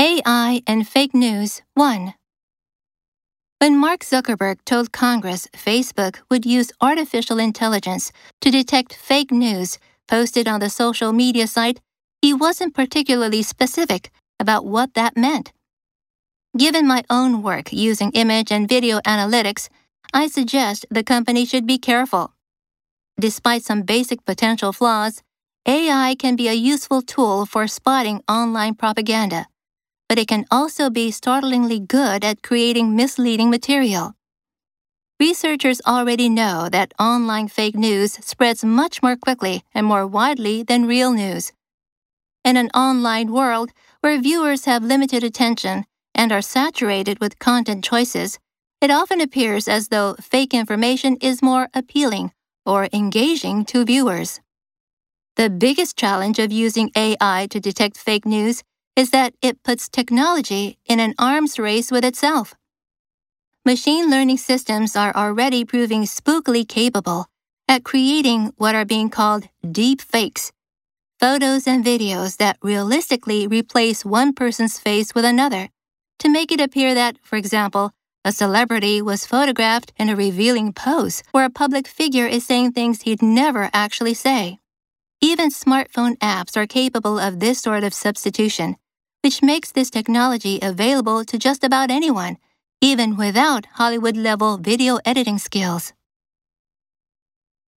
AI and Fake News 1. When Mark Zuckerberg told Congress Facebook would use artificial intelligence to detect fake news posted on the social media site, he wasn't particularly specific about what that meant. Given my own work using image and video analytics, I suggest the company should be careful. Despite some basic potential flaws, AI can be a useful tool for spotting online propaganda but it can also be startlingly good at creating misleading material. Researchers already know that online fake news spreads much more quickly and more widely than real news. In an online world where viewers have limited attention and are saturated with content choices, it often appears as though fake information is more appealing or engaging to viewers. The biggest challenge of using AI to detect fake news is that it puts technology in an arms race with itself. Machine learning systems are already proving spookily capable at creating what are being called deep fakes photos and videos that realistically replace one person's face with another to make it appear that, for example, a celebrity was photographed in a revealing pose where a public figure is saying things he'd never actually say. Even smartphone apps are capable of this sort of substitution, which makes this technology available to just about anyone, even without Hollywood level video editing skills.